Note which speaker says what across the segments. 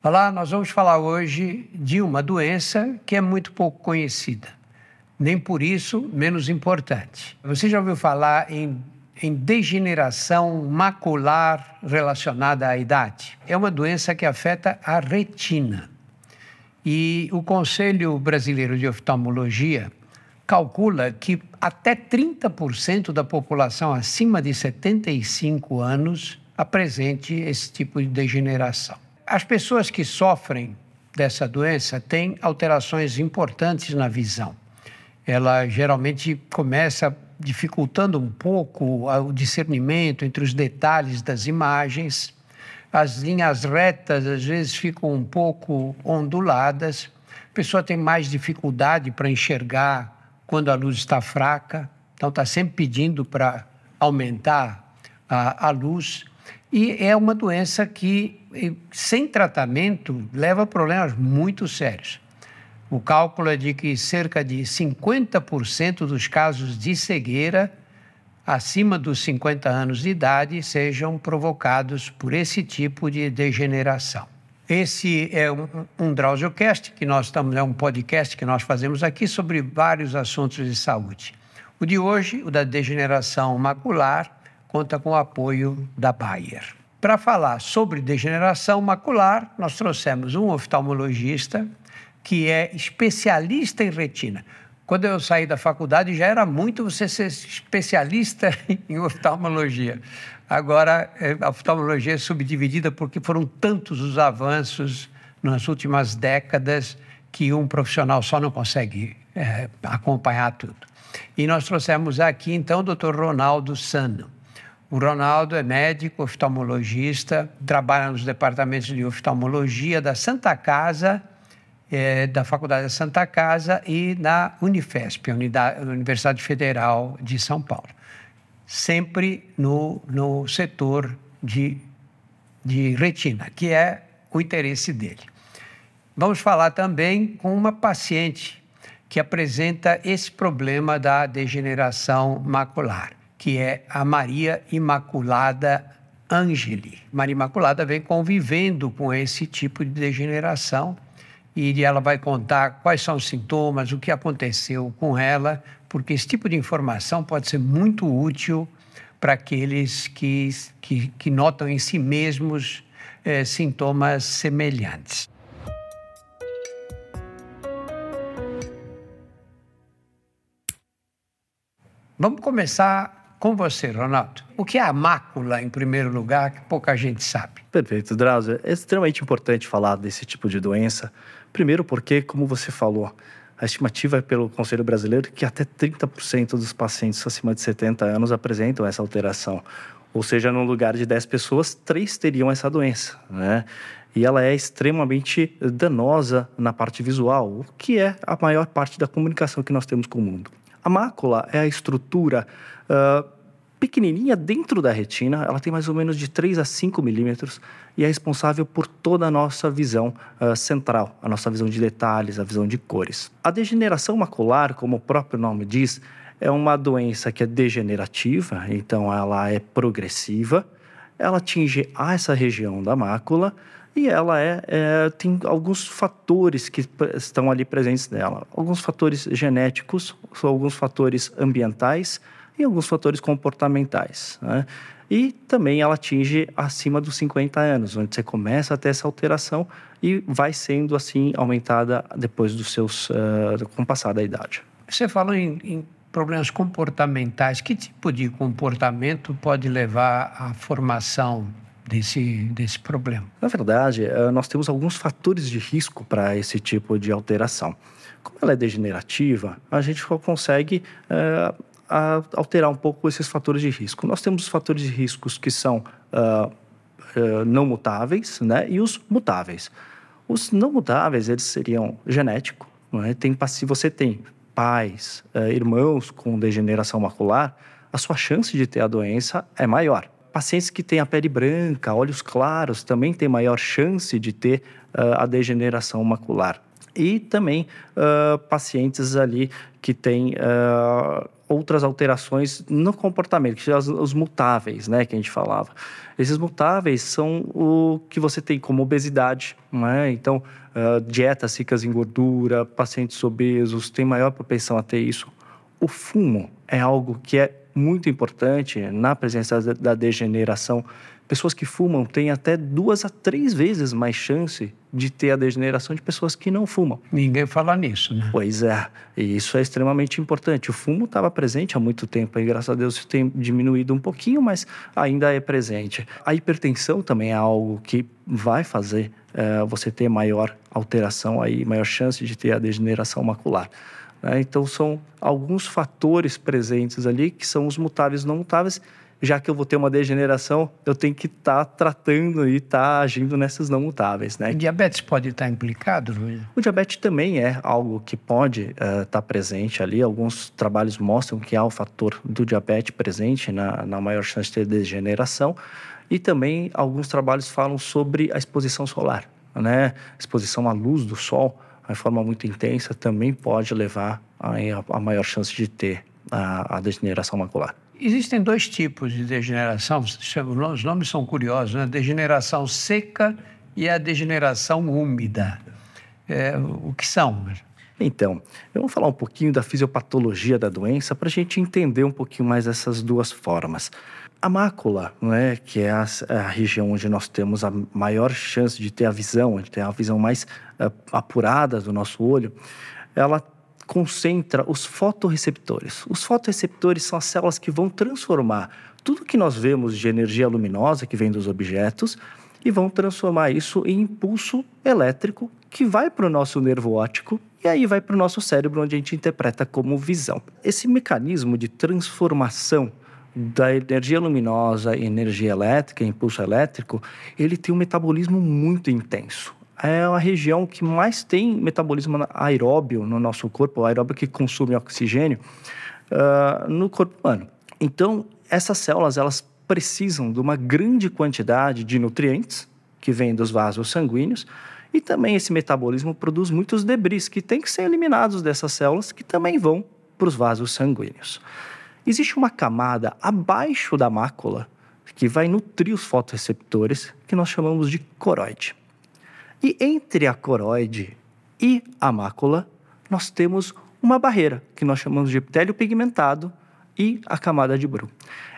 Speaker 1: Olá, nós vamos falar hoje de uma doença que é muito pouco conhecida, nem por isso menos importante. Você já ouviu falar em, em degeneração macular relacionada à idade? É uma doença que afeta a retina. E o Conselho Brasileiro de Oftalmologia calcula que até 30% da população acima de 75 anos apresente esse tipo de degeneração. As pessoas que sofrem dessa doença têm alterações importantes na visão. Ela geralmente começa dificultando um pouco o discernimento entre os detalhes das imagens. As linhas retas às vezes ficam um pouco onduladas. A pessoa tem mais dificuldade para enxergar quando a luz está fraca, então está sempre pedindo para aumentar a, a luz. E é uma doença que, sem tratamento, leva a problemas muito sérios. O cálculo é de que cerca de 50% dos casos de cegueira acima dos 50 anos de idade sejam provocados por esse tipo de degeneração. Esse é um, um DrauzioCast, que nós estamos, é um podcast que nós fazemos aqui sobre vários assuntos de saúde. O de hoje, o da degeneração macular, conta com o apoio da Bayer. Para falar sobre degeneração macular, nós trouxemos um oftalmologista que é especialista em retina. Quando eu saí da faculdade, já era muito você ser especialista em oftalmologia. Agora, é, a oftalmologia é subdividida porque foram tantos os avanços nas últimas décadas que um profissional só não consegue é, acompanhar tudo. E nós trouxemos aqui, então, o Dr. Ronaldo Sano. O Ronaldo é médico, oftalmologista, trabalha nos departamentos de oftalmologia da Santa Casa, é, da Faculdade da Santa Casa e na Unifesp, Universidade Federal de São Paulo. Sempre no, no setor de, de retina, que é o interesse dele. Vamos falar também com uma paciente que apresenta esse problema da degeneração macular que é a Maria Imaculada Angeli. Maria Imaculada vem convivendo com esse tipo de degeneração e ela vai contar quais são os sintomas, o que aconteceu com ela, porque esse tipo de informação pode ser muito útil para aqueles que, que, que notam em si mesmos eh, sintomas semelhantes. Vamos começar com você, Ronaldo. O que é a mácula, em primeiro lugar, que pouca gente sabe?
Speaker 2: Perfeito, Drauzio. É extremamente importante falar desse tipo de doença. Primeiro porque, como você falou, a estimativa é pelo Conselho Brasileiro que até 30% dos pacientes acima de 70 anos apresentam essa alteração. Ou seja, no lugar de 10 pessoas, 3 teriam essa doença, né? E ela é extremamente danosa na parte visual, o que é a maior parte da comunicação que nós temos com o mundo. A mácula é a estrutura uh, pequenininha dentro da retina, ela tem mais ou menos de 3 a 5 milímetros e é responsável por toda a nossa visão uh, central, a nossa visão de detalhes, a visão de cores. A degeneração macular, como o próprio nome diz, é uma doença que é degenerativa, então ela é progressiva, ela atinge essa região da mácula e ela é, é, tem alguns fatores que estão ali presentes nela. Alguns fatores genéticos, alguns fatores ambientais e alguns fatores comportamentais. Né? E também ela atinge acima dos 50 anos, onde você começa a ter essa alteração e vai sendo assim aumentada depois dos seus, uh, com o passar da idade.
Speaker 1: Você falou em, em problemas comportamentais. Que tipo de comportamento pode levar à formação desse, desse problema?
Speaker 2: Na verdade, eh, nós temos alguns fatores de risco para esse tipo de alteração. Como ela é degenerativa, a gente consegue uh, alterar um pouco esses fatores de risco. Nós temos os fatores de riscos que são uh, uh, não mutáveis né, e os mutáveis. Os não mutáveis, eles seriam genéticos. É? Tem, se você tem pais, irmãos com degeneração macular, a sua chance de ter a doença é maior. Pacientes que têm a pele branca, olhos claros, também têm maior chance de ter uh, a degeneração macular. e também uh, pacientes ali que têm uh, outras alterações no comportamento, que são os mutáveis, né, que a gente falava. Esses mutáveis são o que você tem como obesidade, né? Então, uh, dietas ricas em gordura, pacientes obesos têm maior propensão a ter isso. O fumo é algo que é muito importante na presença da degeneração Pessoas que fumam têm até duas a três vezes mais chance de ter a degeneração de pessoas que não fumam.
Speaker 1: Ninguém fala nisso, né?
Speaker 2: Pois é, e isso é extremamente importante. O fumo estava presente há muito tempo e graças a Deus isso tem diminuído um pouquinho, mas ainda é presente. A hipertensão também é algo que vai fazer é, você ter maior alteração aí, maior chance de ter a degeneração macular. Né? Então são alguns fatores presentes ali que são os mutáveis e não mutáveis já que eu vou ter uma degeneração, eu tenho que estar tá tratando e estar tá agindo nessas não mutáveis, né?
Speaker 1: O diabetes pode estar implicado, Luiz?
Speaker 2: O diabetes também é algo que pode estar uh, tá presente ali. Alguns trabalhos mostram que há o fator do diabetes presente na, na maior chance de ter degeneração. E também alguns trabalhos falam sobre a exposição solar, né? Exposição à luz do sol, de forma muito intensa, também pode levar a, a maior chance de ter a, a degeneração macular.
Speaker 1: Existem dois tipos de degeneração, os nomes são curiosos, né? degeneração seca e a degeneração úmida. É, o que são?
Speaker 2: Então, eu vou falar um pouquinho da fisiopatologia da doença para a gente entender um pouquinho mais essas duas formas. A mácula, né, que é a, a, região onde nós temos a maior chance de ter a visão, de ter a visão mais uh, apurada do nosso olho, ela concentra os fotoreceptores. Os fotoreceptores são as células que vão transformar tudo que nós vemos de energia luminosa que vem dos objetos e vão transformar isso em impulso elétrico que vai para o nosso nervo óptico e aí vai para o nosso cérebro, onde a gente interpreta como visão. Esse mecanismo de transformação da energia luminosa energia elétrica, impulso elétrico, ele tem um metabolismo muito intenso é a região que mais tem metabolismo aeróbio no nosso corpo, aeróbio que consome oxigênio uh, no corpo humano. Então, essas células elas precisam de uma grande quantidade de nutrientes que vêm dos vasos sanguíneos e também esse metabolismo produz muitos debris que têm que ser eliminados dessas células que também vão para os vasos sanguíneos. Existe uma camada abaixo da mácula que vai nutrir os fotoreceptores que nós chamamos de coroide. E entre a coroide e a mácula, nós temos uma barreira, que nós chamamos de epitélio pigmentado e a camada de Bru.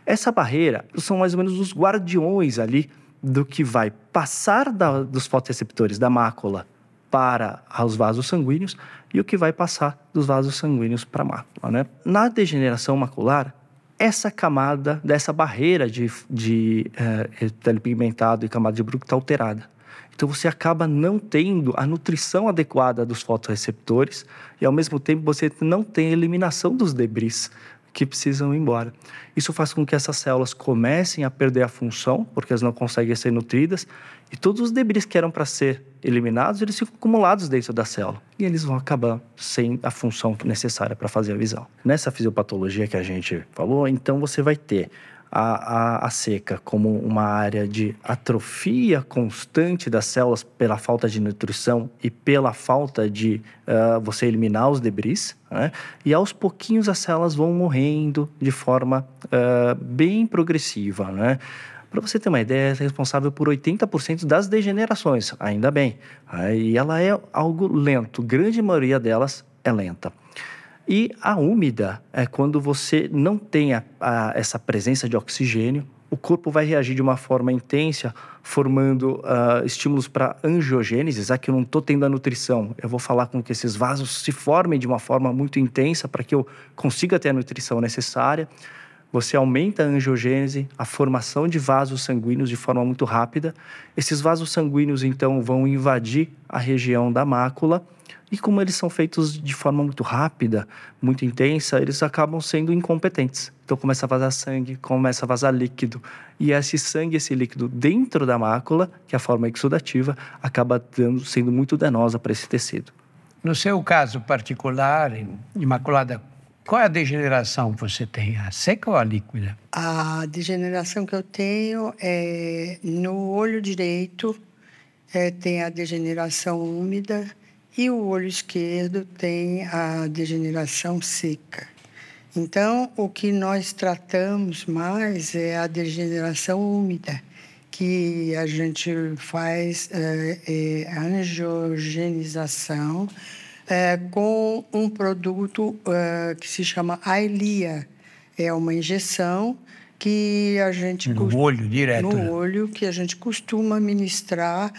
Speaker 2: Essa barreira são mais ou menos os guardiões ali do que vai passar da, dos fotoreceptores da mácula para os vasos sanguíneos e o que vai passar dos vasos sanguíneos para a mácula. Né? Na degeneração macular, essa camada dessa barreira de, de uh, epitélio pigmentado e camada de Bruch está alterada. Então você acaba não tendo a nutrição adequada dos fotoreceptores e ao mesmo tempo você não tem a eliminação dos debris que precisam ir embora. Isso faz com que essas células comecem a perder a função, porque elas não conseguem ser nutridas, e todos os debris que eram para ser eliminados, eles ficam acumulados dentro da célula, e eles vão acabar sem a função necessária para fazer a visão. Nessa fisiopatologia que a gente falou, então você vai ter a, a, a, seca como uma área de atrofia constante das células pela falta de nutrição e pela falta de uh, você eliminar os debris, né? e aos pouquinhos as células vão morrendo de forma uh, bem progressiva. Né? Para você ter uma ideia, é responsável por 80% das degenerações, ainda bem. Né? E ela é algo lento, grande maioria delas é lenta. E a úmida é quando você não tem a, a, essa presença de oxigênio, o corpo vai reagir de uma forma intensa, formando uh, estímulos para angiogênese. Aqui eu não estou tendo a nutrição, eu vou falar com que esses vasos se formem de uma forma muito intensa para que eu consiga ter a nutrição necessária. Você aumenta a angiogênese, a formação de vasos sanguíneos de forma muito rápida. Esses vasos sanguíneos, então, vão invadir a região da mácula e como eles são feitos de forma muito rápida, muito intensa, eles acabam sendo incompetentes. Então começa a vazar sangue, começa a vazar líquido. E esse sangue, esse líquido dentro da mácula, que é a forma exudativa, acaba dando, sendo muito danosa para esse tecido.
Speaker 1: No seu caso particular, imaculada, qual é a degeneração que você tem? A seca ou a líquida?
Speaker 3: A degeneração que eu tenho é no olho direito, é, tem a degeneração úmida e o olho esquerdo tem a degeneração seca. Então, o que nós tratamos mais é a degeneração úmida, que a gente faz é, é, angiogenização é, com um produto que se chama Ailia. É uma injeção que a gente
Speaker 1: no olho direto
Speaker 3: no
Speaker 1: né?
Speaker 3: olho que a gente costuma ministrar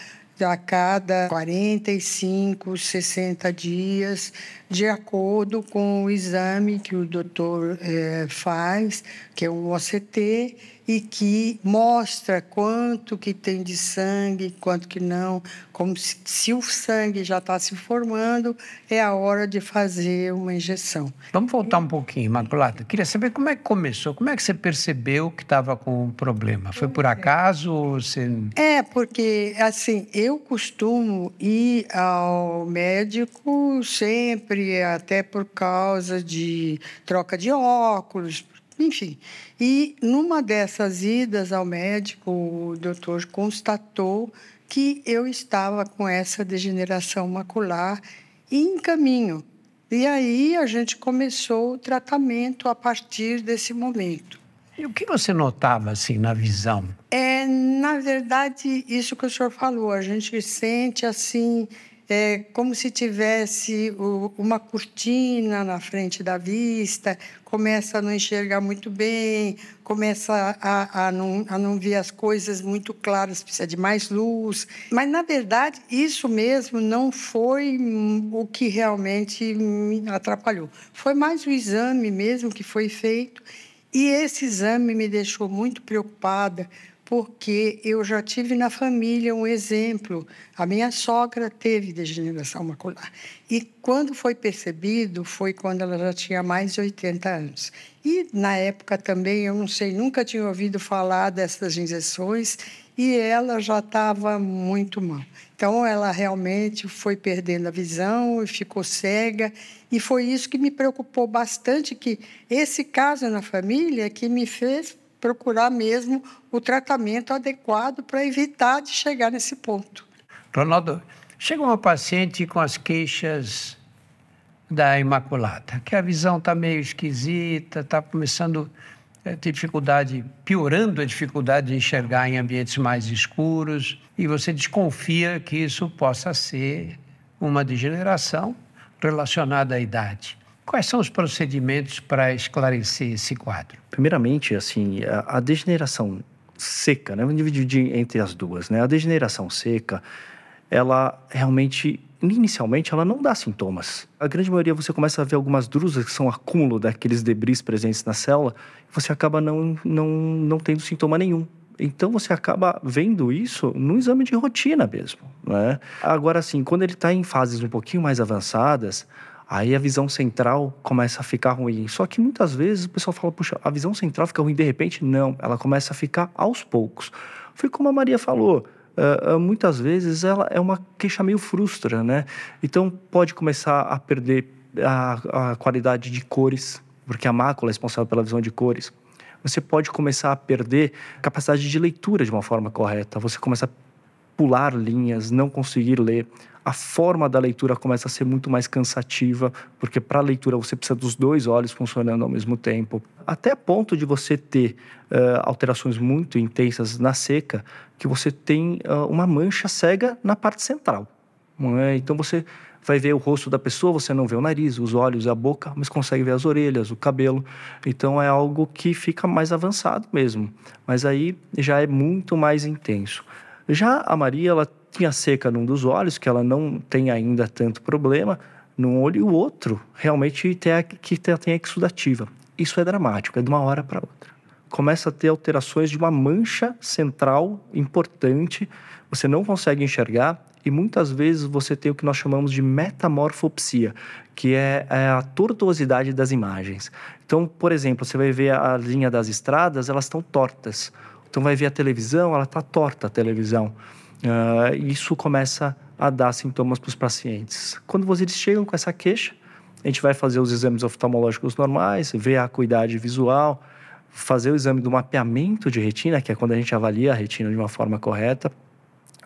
Speaker 3: a cada 45, 60 dias, de acordo com o exame que o doutor é, faz, que é um OCT, e que mostra quanto que tem de sangue, quanto que não, como se, se o sangue já está se formando, é a hora de fazer uma injeção.
Speaker 1: Vamos voltar um pouquinho, Imaculada. Queria saber como é que começou, como é que você percebeu que estava com um problema? Foi por acaso ou você...
Speaker 3: É, porque, assim, eu costumo ir ao médico sempre, até por causa de troca de óculos, enfim. E numa dessas idas ao médico, o doutor constatou que eu estava com essa degeneração macular em caminho. E aí a gente começou o tratamento a partir desse momento.
Speaker 1: E o que você notava assim na visão?
Speaker 3: É, na verdade, isso que o senhor falou, a gente sente assim é como se tivesse uma cortina na frente da vista, começa a não enxergar muito bem, começa a, a, não, a não ver as coisas muito claras, precisa de mais luz. Mas, na verdade, isso mesmo não foi o que realmente me atrapalhou. Foi mais o exame mesmo que foi feito. E esse exame me deixou muito preocupada, porque eu já tive na família um exemplo. A minha sogra teve degeneração macular. E quando foi percebido, foi quando ela já tinha mais de 80 anos. E na época também, eu não sei, nunca tinha ouvido falar dessas injeções e ela já estava muito mal. Então, ela realmente foi perdendo a visão e ficou cega. E foi isso que me preocupou bastante, que esse caso na família que me fez procurar mesmo o tratamento adequado para evitar de chegar nesse ponto.
Speaker 1: Ronaldo, chega uma paciente com as queixas da Imaculada, que a visão está meio esquisita, está começando a ter dificuldade, piorando a dificuldade de enxergar em ambientes mais escuros, e você desconfia que isso possa ser uma degeneração relacionada à idade. Quais são os procedimentos para esclarecer esse quadro?
Speaker 2: Primeiramente, assim, a, a degeneração seca, né? Vamos dividir entre as duas, né? A degeneração seca, ela realmente, inicialmente, ela não dá sintomas. A grande maioria você começa a ver algumas drusas que são acúmulo daqueles debris presentes na célula, você acaba não, não, não tendo sintoma nenhum. Então você acaba vendo isso no exame de rotina mesmo, né? Agora, assim, quando ele está em fases um pouquinho mais avançadas, Aí a visão central começa a ficar ruim. Só que muitas vezes o pessoal fala, puxa, a visão central fica ruim de repente? Não, ela começa a ficar aos poucos. Foi como a Maria falou, uh, muitas vezes ela é uma queixa meio frustra, né? Então pode começar a perder a, a qualidade de cores, porque a mácula é responsável pela visão de cores. Você pode começar a perder capacidade de leitura de uma forma correta. Você começa a pular linhas, não conseguir ler a forma da leitura começa a ser muito mais cansativa, porque para a leitura você precisa dos dois olhos funcionando ao mesmo tempo. Até ponto de você ter uh, alterações muito intensas na seca, que você tem uh, uma mancha cega na parte central. É? Então você vai ver o rosto da pessoa, você não vê o nariz, os olhos, a boca, mas consegue ver as orelhas, o cabelo. Então é algo que fica mais avançado mesmo. Mas aí já é muito mais intenso. Já a Maria, ela tinha seca num dos olhos, que ela não tem ainda tanto problema, num olho, e o outro realmente tem a, que tem a exudativa. Isso é dramático, é de uma hora para outra. Começa a ter alterações de uma mancha central importante, você não consegue enxergar, e muitas vezes você tem o que nós chamamos de metamorfopsia, que é, é a tortuosidade das imagens. Então, por exemplo, você vai ver a linha das estradas, elas estão tortas. Então, vai ver a televisão, ela está torta a televisão. Uh, isso começa a dar sintomas para os pacientes. Quando vocês chegam com essa queixa, a gente vai fazer os exames oftalmológicos normais, ver a acuidade visual, fazer o exame do mapeamento de retina, que é quando a gente avalia a retina de uma forma correta,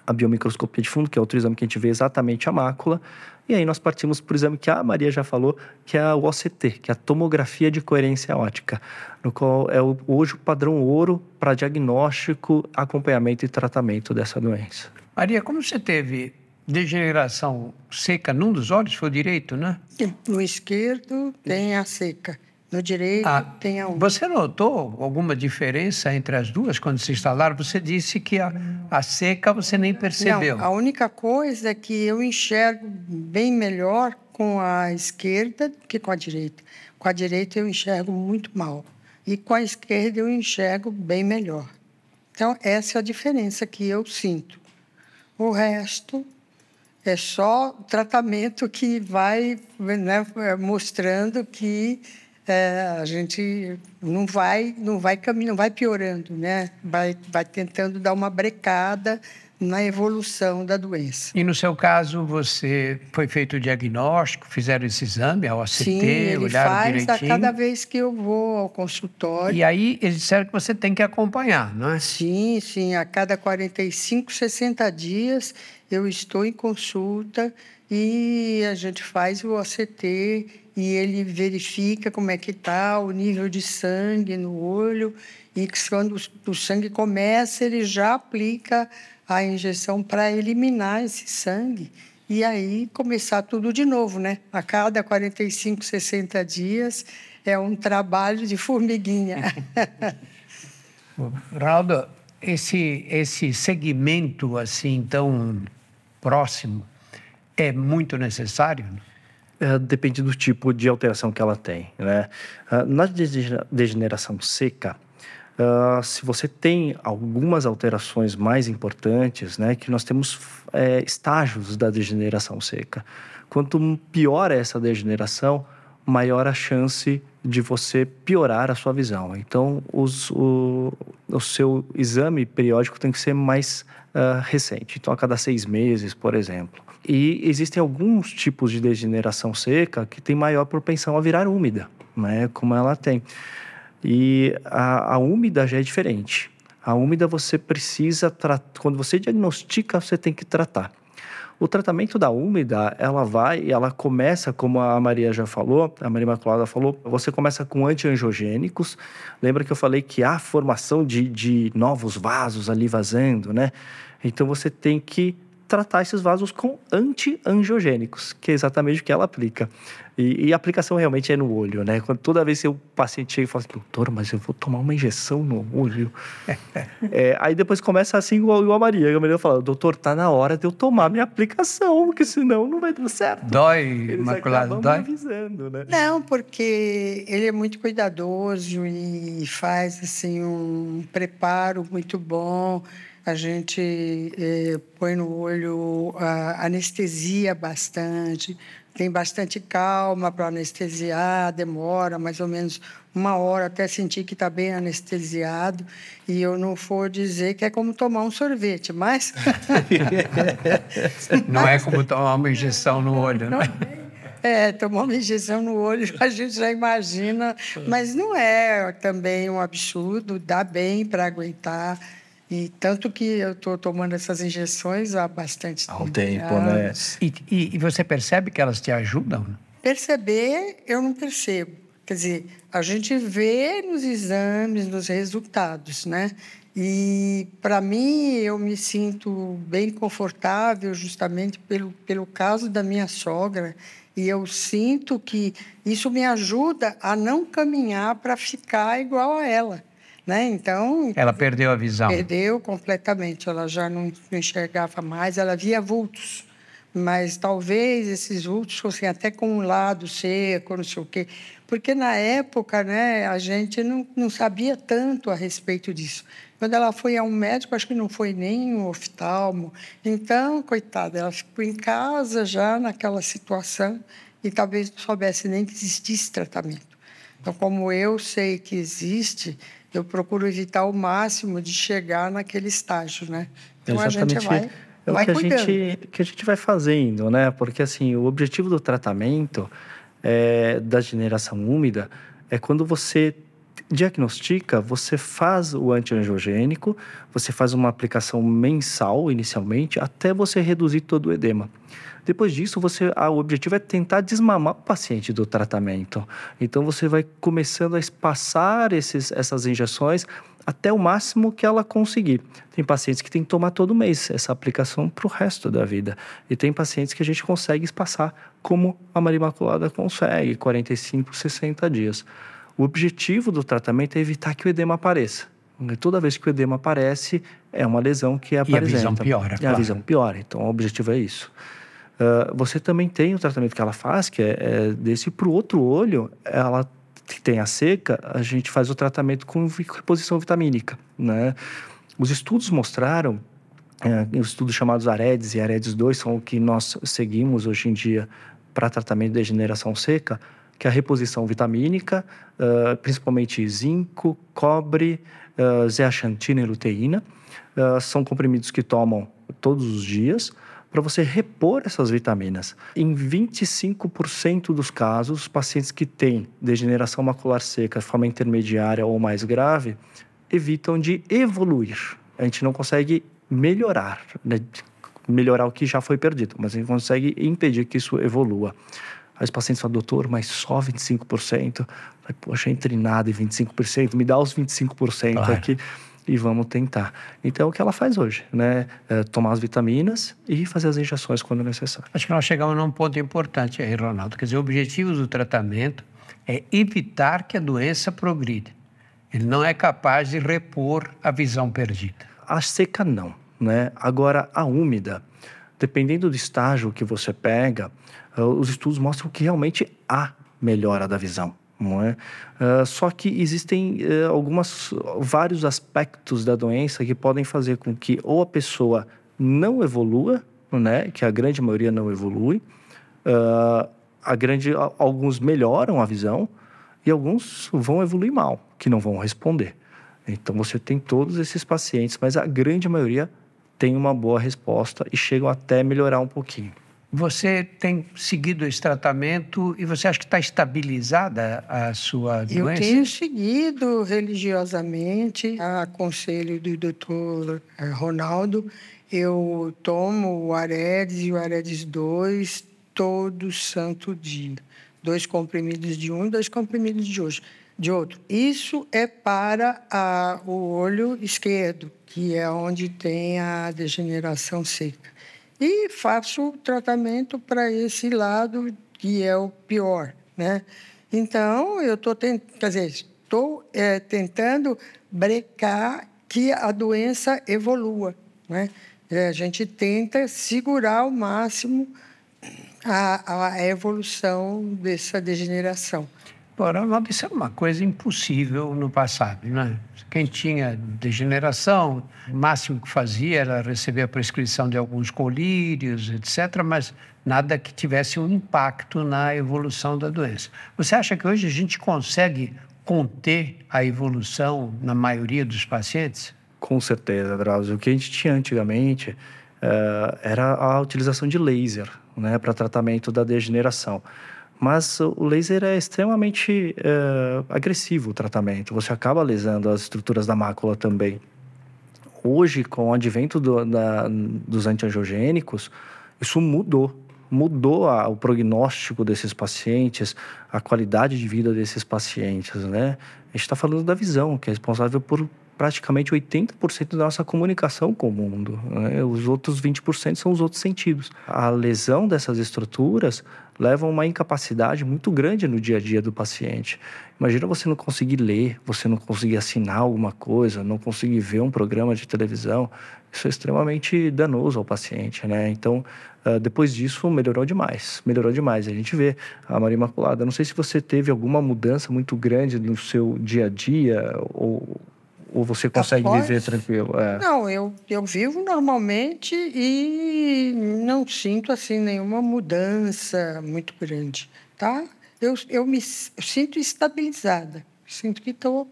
Speaker 2: a biomicroscopia de fundo, que é outro exame que a gente vê exatamente a mácula. E aí nós partimos para o exame que a Maria já falou, que é o OCT, que é a tomografia de coerência ótica, no qual é hoje o padrão ouro para diagnóstico, acompanhamento e tratamento dessa doença.
Speaker 1: Maria, como você teve degeneração seca num dos olhos, foi o direito, né?
Speaker 3: No esquerdo tem a seca. No direito ah, tem a
Speaker 1: Você notou alguma diferença entre as duas quando se instalaram? Você disse que a, a seca você nem percebeu.
Speaker 3: Não, a única coisa é que eu enxergo bem melhor com a esquerda do que com a direita. Com a direita eu enxergo muito mal. E com a esquerda eu enxergo bem melhor. Então, essa é a diferença que eu sinto. O resto é só tratamento que vai né, mostrando que é, a gente não vai não vai caminhando, não vai piorando, né? Vai vai tentando dar uma brecada na evolução da doença.
Speaker 1: E no seu caso, você foi feito o diagnóstico, fizeram esse exame, a OCT,
Speaker 3: sim, ele
Speaker 1: olharam
Speaker 3: faz
Speaker 1: direitinho?
Speaker 3: a cada vez que eu vou ao consultório.
Speaker 1: E aí eles disseram que você tem que acompanhar, não é?
Speaker 3: Sim, sim, a cada 45, 60 dias eu estou em consulta e a gente faz o OCT e ele verifica como é que está o nível de sangue no olho e quando o sangue começa, ele já aplica a injeção para eliminar esse sangue e aí começar tudo de novo, né? A cada 45, 60 dias é um trabalho de formiguinha.
Speaker 1: Ronaldo, esse, esse segmento assim tão próximo é muito necessário?
Speaker 2: É, depende do tipo de alteração que ela tem. Né? Ah, na degeneração seca, uh, se você tem algumas alterações mais importantes, né, que nós temos é, estágios da degeneração seca. Quanto pior é essa degeneração, maior a chance de você piorar a sua visão. Então, os, o, o seu exame periódico tem que ser mais uh, recente. Então, a cada seis meses, por exemplo. E existem alguns tipos de degeneração seca que tem maior propensão a virar úmida, né? Como ela tem. E a, a úmida já é diferente. A úmida você precisa quando você diagnostica, você tem que tratar. O tratamento da úmida, ela vai, ela começa, como a Maria já falou, a Maria Imaculada falou, você começa com antiangiogênicos. Lembra que eu falei que há formação de, de novos vasos ali vazando, né? Então você tem que tratar esses vasos com antiangiogênicos, que é exatamente o que ela aplica. E, e, a aplicação realmente é no olho, né? Quando, toda vez que o paciente chega e fala assim, doutor, mas eu vou tomar uma injeção no olho. é, aí depois começa assim igual, igual a Maria. A Maria fala, doutor, tá na hora de eu tomar minha aplicação, porque senão não vai dar certo.
Speaker 1: Dói, Imaculado, dói?
Speaker 3: Avisando, né? Não, porque ele é muito cuidadoso e faz assim um preparo muito bom a gente eh, põe no olho, anestesia bastante, tem bastante calma para anestesiar, demora mais ou menos uma hora até sentir que está bem anestesiado. E eu não vou dizer que é como tomar um sorvete, mas.
Speaker 1: não é como tomar uma injeção no olho, né?
Speaker 3: É, tomar uma injeção no olho, a gente já imagina, mas não é também um absurdo, dá bem para aguentar. E tanto que eu estou tomando essas injeções há bastante
Speaker 2: tempo. Há um tempo, né?
Speaker 1: E, e, e, você percebe que elas te ajudam?
Speaker 3: Perceber, eu não percebo. Quer dizer, a gente vê nos exames, nos resultados, né? E, para mim, eu me sinto bem confortável justamente pelo, pelo caso da minha sogra. E eu sinto que isso me ajuda a não caminhar para ficar igual a ela. Né? Então.
Speaker 1: Ela perdeu a visão.
Speaker 3: Perdeu completamente. Ela já não, enxergava mais, ela via vultos. Mas talvez esses vultos fossem até com um lado seco, não sei o quê. Porque na época né, a gente não, não sabia tanto a respeito disso. Quando ela foi a um médico, acho que não foi nem um oftalmo. Então, coitada, ela ficou em casa já naquela situação e talvez não soubesse nem que existisse tratamento. Então, como eu sei que existe, eu procuro evitar ao máximo de chegar naquele estágio, né?
Speaker 2: Então Exatamente. a gente vai, é vai o que a, gente, que a gente vai fazendo, né? Porque assim, o objetivo do tratamento é, da generação úmida é quando você diagnostica, você faz o antiangiogênico, você faz uma aplicação mensal inicialmente, até você reduzir todo o edema. Depois disso, você, ah, o objetivo é tentar desmamar o paciente do tratamento. Então, você vai começando a espaçar esses, essas injeções até o máximo que ela conseguir. Tem pacientes que tem que tomar todo mês essa aplicação para o resto da vida. E tem pacientes que a gente consegue espaçar, como a Maria Imaculada consegue, 45, 60 dias. O objetivo do tratamento é evitar que o edema apareça. Toda vez que o edema aparece, é uma lesão que apresenta.
Speaker 1: E a visão piora.
Speaker 2: E claro. a visão piora. Então, o objetivo é isso. Uh, você também tem o tratamento que ela faz, que é, é desse para o outro olho, ela que tem a seca, a gente faz o tratamento com reposição vitamínica, né? Os estudos mostraram, é, os estudos chamados AREDS e AREDS 2 são o que nós seguimos hoje em dia para tratamento de degeneração seca, que é a reposição vitamínica, uh, principalmente zinco, cobre, uh, zeaxantina e luteína, uh, são comprimidos que tomam todos os dias, para você repor essas vitaminas. Em 25% dos casos, os pacientes que têm degeneração macular seca de forma intermediária ou mais grave evitam de evoluir. A gente não consegue melhorar, né? melhorar o que já foi perdido, mas a gente consegue impedir que isso evolua. Aí os pacientes falam, doutor, mas só 25%? Poxa, entre nada e 25%, me dá os 25% claro. aqui e vamos tentar. Então, é o que ela faz hoje, né? É tomar as vitaminas e fazer as injeções quando necessário.
Speaker 1: Acho que nós chegamos num ponto importante aí, Ronaldo. Quer dizer, o objetivo do tratamento é evitar que a doença progrida. Ele não é capaz de repor a visão perdida.
Speaker 2: A seca, não. Né? Agora, a úmida, dependendo do estágio que você pega, eh, os estudos mostram que realmente há melhora da visão não é? Uh, só que existem uh, algumas, vários aspectos da doença que podem fazer com que ou a pessoa não evolua, né? Que a grande maioria não evolui, uh, a grande, alguns melhoram a visão e alguns vão evoluir mal, que não vão responder. Então você tem todos esses pacientes, mas a grande maioria tem uma boa resposta e chegam até melhorar um pouquinho.
Speaker 1: Você tem seguido esse tratamento e você acha que está estabilizada a sua doença?
Speaker 3: Eu tenho seguido religiosamente, a conselho do doutor eh, Ronaldo. Eu tomo o Aredes e o Aredes 2 todo santo dia. Dois comprimidos de um e dois comprimidos de hoje de outro. Isso é para a, o olho esquerdo, que é onde tem a degeneração seca e faço tratamento para esse lado que é o pior, né? Então, eu estou estou é, tentando brecar que a doença evolua, né? É, a gente tenta segurar ao máximo a, a evolução dessa degeneração.
Speaker 1: Ora, isso era uma coisa impossível no passado, né? Quem tinha degeneração, o máximo que fazia era receber a prescrição de alguns colírios, etc., mas nada que tivesse um impacto na evolução da doença. Você acha que hoje a gente consegue conter a evolução na maioria dos pacientes?
Speaker 2: Com certeza, Drauzio. O que a gente tinha antigamente uh, era a utilização de laser né, para tratamento da degeneração. Mas o laser é extremamente é, agressivo o tratamento. Você acaba lesando as estruturas da mácula também. Hoje, com o advento do, da, dos antiangiogênicos, isso mudou. Mudou a, o prognóstico desses pacientes, a qualidade de vida desses pacientes, né? A gente está falando da visão, que é responsável por praticamente 80% da nossa comunicação com o mundo. Né? Os outros 20% são os outros sentidos. A lesão dessas estruturas leva a uma incapacidade muito grande no dia a dia do paciente. Imagina você não conseguir ler, você não conseguir assinar alguma coisa, não conseguir ver um programa de televisão. Isso é extremamente danoso ao paciente, né? Então, ah, depois disso, melhorou demais. Melhorou demais. A gente vê a Maria Imaculada. Não sei se você teve alguma mudança muito grande no seu dia a dia ou ou você consegue Após, viver tranquilo?
Speaker 3: É. Não, eu, eu vivo normalmente e não sinto assim nenhuma mudança muito grande, tá? Eu, eu me eu sinto estabilizada, sinto que estou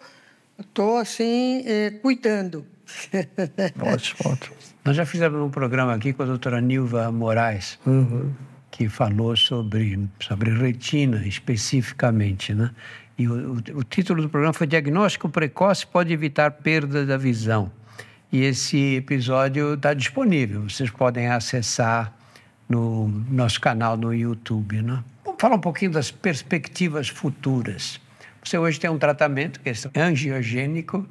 Speaker 3: tô, tô, assim é, cuidando.
Speaker 2: Ótimo, ótimo.
Speaker 1: Nós já fizemos um programa aqui com a doutora Nilva Moraes,
Speaker 2: uhum.
Speaker 1: Que falou sobre, sobre retina especificamente, né? E o, o, título do programa foi Diagnóstico Precoce pode evitar perda da visão. E esse episódio está disponível, vocês podem acessar no nosso canal no YouTube. Né? Vamos falar um pouquinho das perspectivas futuras. Você hoje tem um tratamento que é angiogênico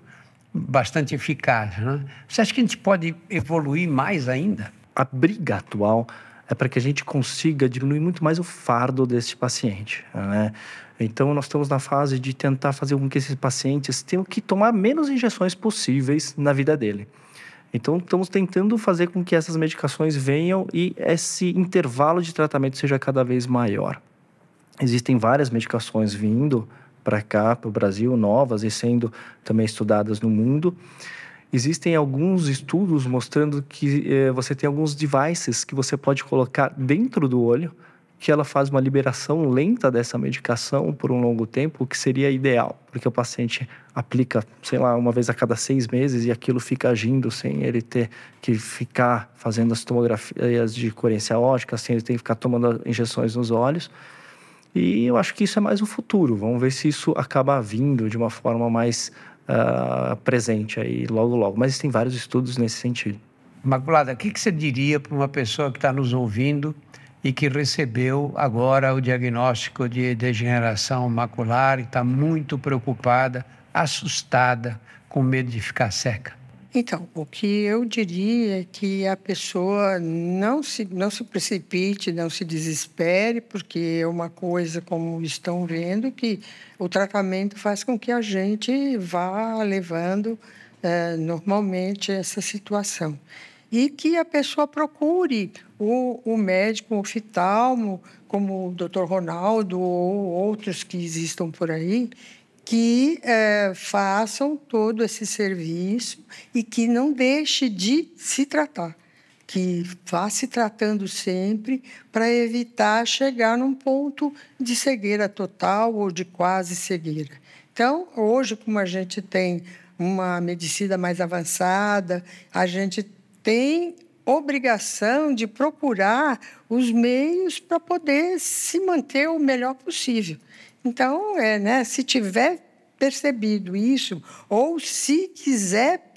Speaker 1: bastante eficaz. Né? Você acha que a gente pode evoluir mais ainda?
Speaker 2: A briga atual é para que a gente consiga diminuir muito mais o fardo desse paciente. Né? Então, nós estamos na fase de tentar fazer com que esses pacientes tenham que tomar menos injeções possíveis na vida dele. Então, estamos tentando fazer com que essas medicações venham e esse intervalo de tratamento seja cada vez maior. Existem várias medicações vindo para cá, para o Brasil, novas e sendo também estudadas no mundo. Existem alguns estudos mostrando que eh, você tem alguns devices que você pode colocar dentro do olho, que ela faz uma liberação lenta dessa medicação por um longo tempo, o que seria ideal, porque o paciente aplica, sei lá, uma vez a cada seis meses e aquilo fica agindo sem ele ter que ficar fazendo as tomografias de coerência ótica, sem ele ter que ficar tomando injeções nos olhos. E eu acho que isso é mais o futuro. Vamos ver se isso acaba vindo de uma forma mais uh, presente aí logo, logo. Mas tem vários estudos nesse sentido.
Speaker 1: Maculada, o que, que você diria para uma pessoa que está nos ouvindo e que recebeu agora o diagnóstico de degeneração macular e está muito preocupada, assustada, com medo de ficar seca?
Speaker 3: Então, o que eu diria é que a pessoa não se, não se precipite, não se desespere, porque é uma coisa, como estão vendo, que o tratamento faz com que a gente vá levando é, normalmente essa situação e que a pessoa procure o, o médico oftalmo, como o Dr. Ronaldo ou outros que existam por aí, que é, façam todo esse serviço e que não deixe de se tratar, que vá se tratando sempre para evitar chegar num ponto de cegueira total ou de quase cegueira. Então, hoje, como a gente tem uma medicina mais avançada, a gente tem obrigação de procurar os meios para poder se manter o melhor possível. Então, é, né, se tiver percebido isso, ou se quiser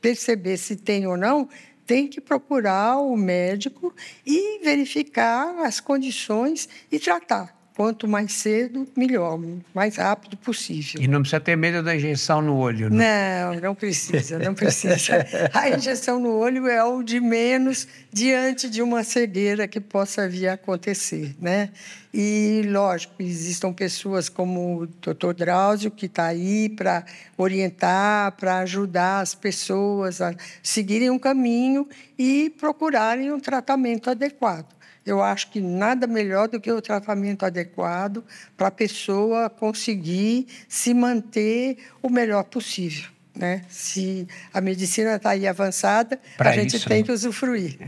Speaker 3: perceber se tem ou não, tem que procurar o médico e verificar as condições e tratar. Quanto mais cedo, melhor, mais rápido possível.
Speaker 1: E não precisa ter medo da injeção no olho, né?
Speaker 3: Não, não precisa, não precisa. A injeção no olho é o de menos diante de uma cegueira que possa vir a acontecer, né? E, lógico, existem pessoas como o doutor Drauzio, que está aí para orientar, para ajudar as pessoas a seguirem um caminho e procurarem um tratamento adequado. Eu acho que nada melhor do que o tratamento adequado para a pessoa conseguir se manter o melhor possível. Né? Se a medicina está aí avançada, pra a gente isso, tem né? que usufruir.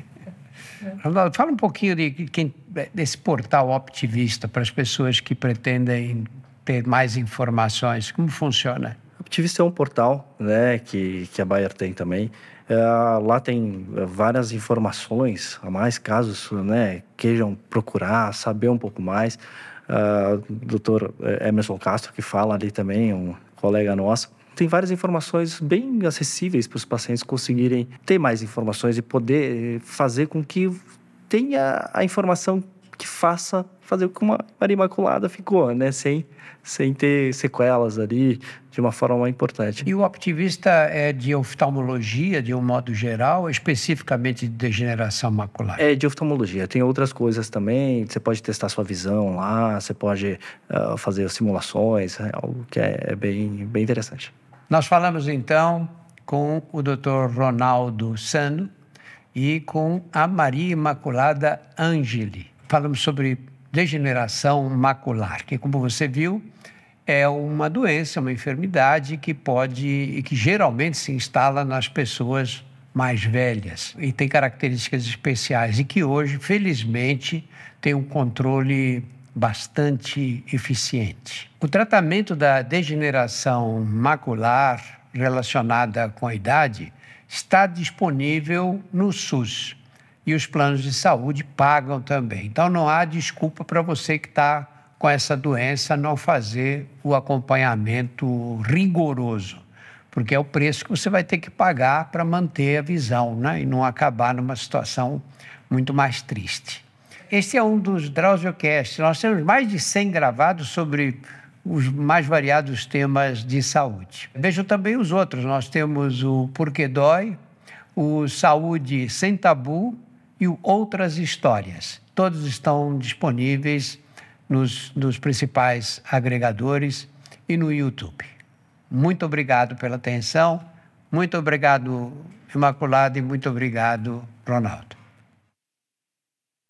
Speaker 1: Ronaldo, fala um pouquinho de quem, desse portal Optivista para as pessoas que pretendem ter mais informações. Como funciona?
Speaker 2: Optivista é um portal né, que, que a Bayer tem também. É, lá tem várias informações a mais, casos né, queiram procurar, saber um pouco mais. Uh, doutor Emerson Castro, que fala ali também, um colega nosso. Tem várias informações bem acessíveis para os pacientes conseguirem ter mais informações e poder fazer com que tenha a informação que faça fazer com que uma Maria Imaculada ficou, né? Sem, sem ter sequelas ali, de uma forma importante.
Speaker 1: E o optimista é de oftalmologia, de um modo geral, especificamente de degeneração macular?
Speaker 2: É de oftalmologia. Tem outras coisas também. Você pode testar sua visão lá, você pode uh, fazer simulações, é algo que é, é bem, bem interessante.
Speaker 1: Nós falamos então com o Dr. Ronaldo Sano e com a Maria Imaculada Angeli. Falamos sobre degeneração macular, que, como você viu, é uma doença, uma enfermidade que pode e que geralmente se instala nas pessoas mais velhas e tem características especiais e que hoje, felizmente, tem um controle bastante eficiente. O tratamento da degeneração macular relacionada com a idade está disponível no SUS e os planos de saúde pagam também. Então não há desculpa para você que está com essa doença, não fazer o acompanhamento rigoroso, porque é o preço que você vai ter que pagar para manter a visão né? e não acabar numa situação muito mais triste. Este é um dos Drausiocast. Nós temos mais de 100 gravados sobre os mais variados temas de saúde. Vejam também os outros. Nós temos o Porquê Dói, o Saúde Sem Tabu e Outras Histórias. Todos estão disponíveis nos, nos principais agregadores e no YouTube. Muito obrigado pela atenção, muito obrigado, Imaculado, e muito obrigado, Ronaldo.